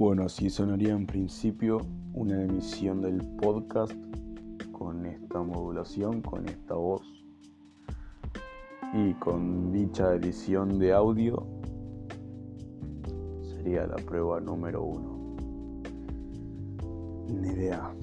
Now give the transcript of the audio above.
Bueno, así sonaría en principio una emisión del podcast con esta modulación, con esta voz y con dicha edición de audio sería la prueba número uno. Ni idea.